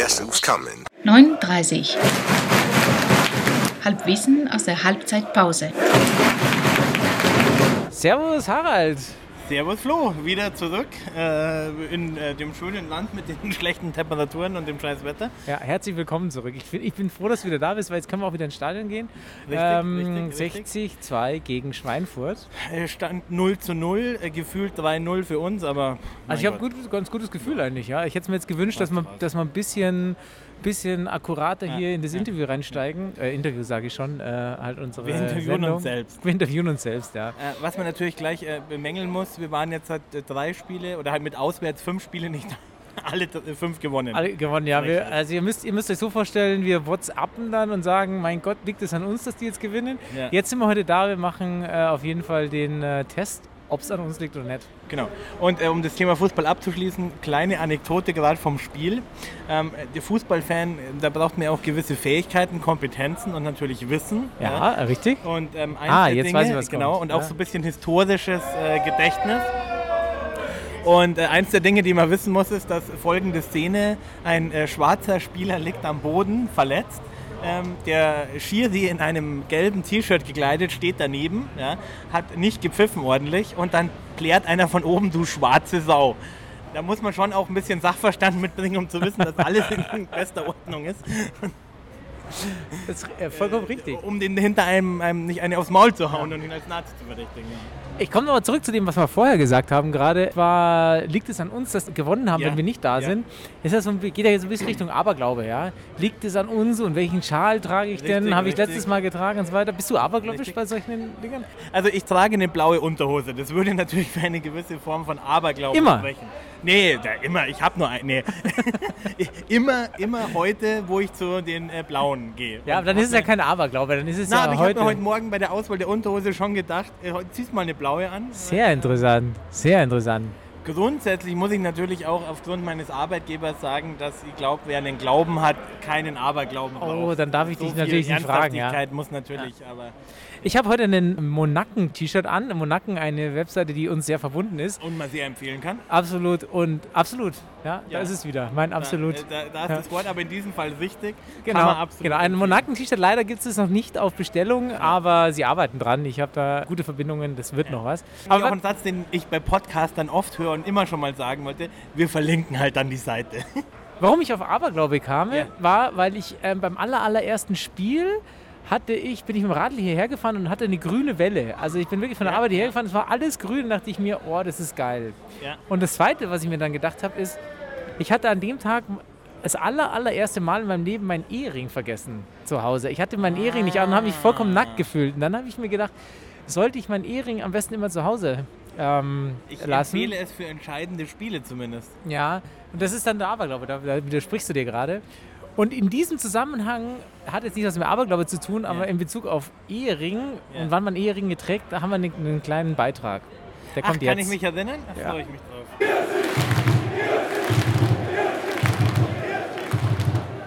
Guess who's coming? 39. Halbwissen aus der Halbzeitpause. Servus Harald. Servus Flo, wieder zurück äh, in äh, dem schönen Land mit den schlechten Temperaturen und dem scheiß Wetter. Ja, herzlich willkommen zurück. Ich bin, ich bin froh, dass du wieder da bist, weil jetzt können wir auch wieder ins Stadion gehen. Richtig, ähm, richtig, 60-2 gegen Schweinfurt. Äh, Stand 0 zu 0, äh, gefühlt 3-0 für uns, aber. Also ich habe Gott. gut, ganz gutes Gefühl eigentlich. Ja. Ich hätte mir jetzt gewünscht, dass man, dass man ein bisschen, bisschen akkurater Ja, hier in das ja. Interview reinsteigen. Äh, Interview sage ich schon, äh, halt unsere Wir interviewen Sendung. uns selbst. Wir interviewen uns selbst, ja. Äh, was man natürlich gleich äh, bemängeln muss, wir waren jetzt halt äh, drei Spiele oder halt mit auswärts fünf Spiele nicht alle äh, fünf gewonnen. Alle gewonnen, ja. Wir, also ihr müsst, ihr müsst euch so vorstellen, wir WhatsAppen dann und sagen, mein Gott, liegt es an uns, dass die jetzt gewinnen? Ja. Jetzt sind wir heute da, wir machen äh, auf jeden Fall den äh, Test, ob es an uns liegt oder nicht. Genau. Und äh, um das Thema Fußball abzuschließen, kleine Anekdote gerade vom Spiel. Ähm, der Fußballfan, äh, da braucht man ja auch gewisse Fähigkeiten, Kompetenzen und natürlich Wissen. Ja, richtig. Und ähm, Ah, jetzt Dinge, weiß ich, was genau, kommt. und auch Ja. so ein bisschen historisches äh, Gedächtnis. Und äh, eins der Dinge, die man wissen muss, ist, dass folgende Szene: Ein äh, schwarzer Spieler liegt am Boden, verletzt. Ähm, der Schiri in einem gelben T-Shirt gekleidet steht daneben, ja, hat nicht gepfiffen ordentlich und dann klärt einer von oben, du schwarze Sau. Da muss man schon auch ein bisschen Sachverstand mitbringen, um zu wissen, dass alles in bester Ordnung ist. Das ist äh, vollkommen richtig. Um den hinter einem, einem nicht eine aufs Maul zu hauen und ihn als Nazi zu verdächtigen. Ich komme nochmal zurück zu dem, was wir vorher gesagt haben gerade. War, liegt es an uns, dass wir gewonnen haben, Ja. wenn wir nicht da Ja. sind? Ist das so, geht ja jetzt ein bisschen Richtung Aberglaube, ja? Liegt es an uns und welchen Schal trage ich denn? Habe ich letztes Mal getragen und so weiter? Bist du abergläubisch Richtig. bei solchen Dingern? Also ich trage eine blaue Unterhose. Das würde natürlich für eine gewisse Form von Aberglauben Immer? sprechen. Nee, da, immer. Ich habe nur ein. Nee. immer, immer heute, wo ich zu den äh, blauen gehe. Ja, aber dann ist es ja kein Aberglaube, dann ist es Na, ja aber ich habe heute. mir heute Morgen bei der Auswahl der Unterhose schon gedacht, äh, ziehst mal eine blaue an. sehr interessant, sehr interessant. Grundsätzlich muss ich natürlich auch aufgrund meines Arbeitgebers sagen, dass ich glaube, wer einen Glauben hat, keinen Aberglauben braucht. Oh, dann darf ich dich viel natürlich nicht fragen, ja. Muss natürlich, aber Ich habe heute einen Monaken-T-Shirt an. Monaken, eine Webseite, die uns sehr verbunden ist. und man sehr empfehlen kann. Absolut und absolut. Ja, da Ja. ist es wieder. Mein absolut. Da, da, da ist Ja. das Wort aber in diesem Fall richtig. Genau, absolut genau. Ein. Monaken-T-Shirt, leider gibt es noch nicht auf Bestellung, aber sie arbeiten dran. Ich habe da gute Verbindungen, das wird noch was. Aber auch ein Satz, den ich bei Podcastern oft höre und immer schon mal sagen wollte, wir verlinken halt dann die Seite. warum ich auf Aberglaube kam, Ja. war, weil ich ähm, beim aller, allerersten Spiel hatte ich, bin ich mit dem Radl hierher gefahren und hatte eine grüne Welle. Also ich bin wirklich von der Ja. Arbeit hierher gefahren, es war alles grün und dachte ich mir, oh, das ist geil. Ja. Und das Zweite, was ich mir dann gedacht habe, ist, ich hatte an dem Tag das aller, allererste Mal in meinem Leben meinen Ehering vergessen zu Hause. Ich hatte meinen Ehering nicht an und habe mich vollkommen nackt gefühlt. Und dann habe ich mir gedacht, sollte ich meinen Ehering am besten immer zu Hause ähm, Ich lassen? empfehle es für entscheidende Spiele zumindest. Ja, und das ist dann der Aberglaube, da, da widersprichst du dir gerade. Und in diesem Zusammenhang hat jetzt nicht was mit Aberglaube zu tun, aber Ja. in Bezug auf Ehering Ja. und wann man Eheringe trägt, da haben wir einen, einen kleinen Beitrag. Der Ach, kommt kann jetzt. ich mich erinnern? Da Ja. freue ich mich drauf.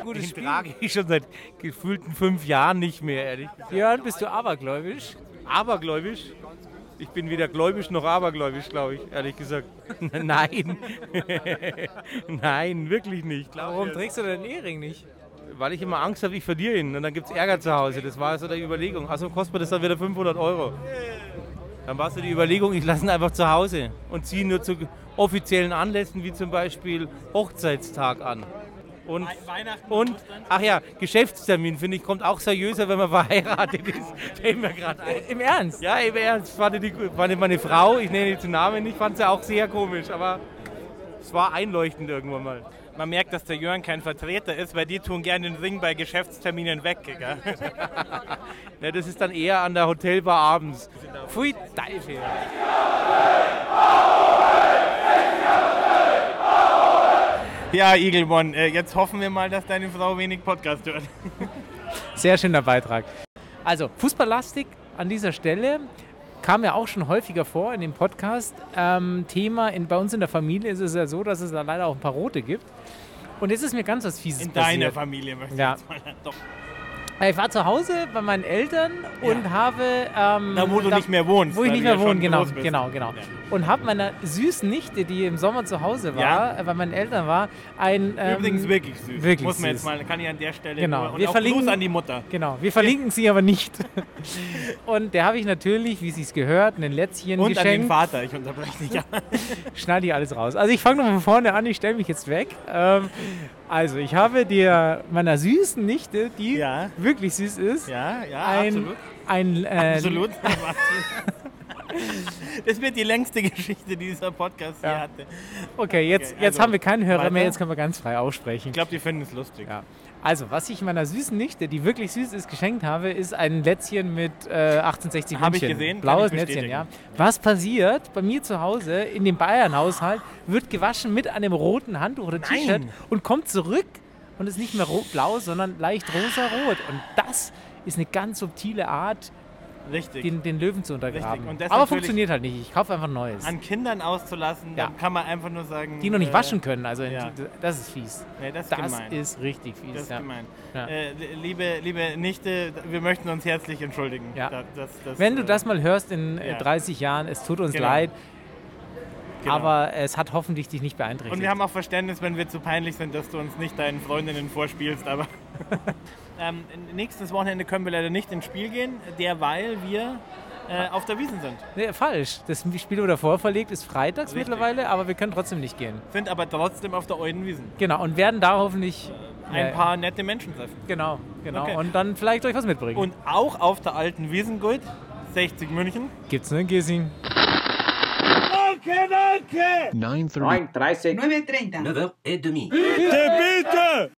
Gutes Den Spiel. trage ich schon seit gefühlten fünf Jahren nicht mehr, ehrlich. Björn, bist du abergläubisch? abergläubisch. Ich bin weder gläubisch noch abergläubisch, glaube ich, ehrlich gesagt. Nein. Nein, wirklich nicht. Warum trägst du deinen Ehering nicht? Weil ich immer Angst habe, ich verliere ihn. Und dann gibt es Ärger zu Hause. Das war so die Überlegung. Also kostet mir das dann wieder 500 Euro. Dann war so die Überlegung, ich lasse ihn einfach zu Hause und ziehe ihn nur zu offiziellen Anlässen, wie zum Beispiel Hochzeitstag an. Und, Weihnachten und ach ja, Geschäftstermin, finde ich, kommt auch seriöser, wenn man verheiratet ist. Fällt mir gerade ein. Im Ernst? Ja, im Ernst, fand die, fand meine Frau, ich nenne jetzt den Namen nicht, fand sie auch sehr komisch, aber es war einleuchtend irgendwann mal. Man merkt, dass der Jörn kein Vertreter ist, weil die tun gerne den Ring bei Geschäftsterminen weg. Gell? Ne, das ist dann eher an der Hotelbar abends. Pfui, Teufel. Ja, Igelborn, äh, jetzt hoffen wir mal, dass deine Frau wenig Podcast hört. Sehr schöner Beitrag. Also, Fußballlastik an dieser Stelle kam ja auch schon häufiger vor in dem Podcast. Ähm, Thema in, bei uns in der Familie ist es ja so, dass es da leider auch ein paar Rote gibt. Und jetzt ist mir ganz was Fieses In passiert. deiner Familie möchte Ja. ich jetzt mal. Doch. Ich war zu Hause bei meinen Eltern und habe. Ähm, Da, wo du nicht mehr wohnst, Wo ich nicht mehr ja wohne, genau. Genau, genau. Ja. Und habe meiner süßen Nichte, die im Sommer zu Hause war, Ja. äh, bei meinen Eltern war, ein. Ähm, Übrigens wirklich süß. wirklich Muss man süß. jetzt mal, kann ich an der Stelle Genau. nur, und Wir auch verlinken- Gruß an die Mutter. Genau, wir verlinken sie aber nicht. Und der habe ich natürlich, wie sie es gehört, ein Lätzchen Und an den geschenkt. Vater, ich unterbreche dich. Ja. Schneide ich alles raus. Also ich fange noch von vorne an, ich stelle mich jetzt weg. Ähm, also ich habe dir meiner süßen Nichte, die Ja. wirklich süß ist, Ja, ja, ein, absolut. ein äh, Absolut. Das wird die längste Geschichte, die dieser Podcast hier Ja. hatte. Okay, jetzt, Okay, jetzt also haben wir keinen Hörer weiter. mehr, jetzt können wir ganz frei aussprechen. Ich glaube, die finden es lustig. Ja. Also, was ich meiner süßen Nichte, die wirklich süß ist, geschenkt habe, ist ein Lätzchen mit äh, 1860 Hab ich gesehen, Blaues Lätzchen, ja. Was passiert bei mir zu Hause in dem Bayern-Haushalt, wird gewaschen mit einem roten Handtuch oder. T-Shirt und kommt zurück und ist nicht mehr blau, sondern leicht rosa-rot. Und das ist eine ganz subtile Art, Richtig. den, den Löwen zu untergraben. Aber funktioniert halt nicht. Ich kaufe einfach ein neues. An Kindern auszulassen, Ja. dann kann man einfach nur sagen. Die noch nicht äh, waschen können. Also, ja. das ist fies. Nee, das ist Das gemein. ist richtig fies. das ist ja. gemein. Ja. Äh, liebe, liebe Nichte, wir möchten uns herzlich entschuldigen. Ja. Da- das, das, Wenn du äh, das mal hörst in äh, ja. 30 Jahren, es tut uns Genau. leid, Genau. aber es hat hoffentlich dich nicht beeinträchtigt. Und wir haben auch Verständnis, wenn wir zu peinlich sind, dass du uns nicht deinen Freundinnen vorspielst, aber. ähm, nächstes Wochenende können wir leider nicht ins Spiel gehen, derweil wir äh, auf der Wiesen sind. nee, falsch. Das Spiel wurde davor verlegt, ist freitags Richtig. mittlerweile, aber wir können trotzdem nicht gehen. Sind aber trotzdem auf der Euden Wiesen. Genau, und werden da hoffentlich Ein äh, paar nette Menschen treffen. Genau, genau. Okay. Und dann vielleicht euch was mitbringen. Und auch auf der alten Wiesengut, 60 München. gibt's ne, Gissing? Danke, danke. 9.30. 9.30. 9.30. 9h30.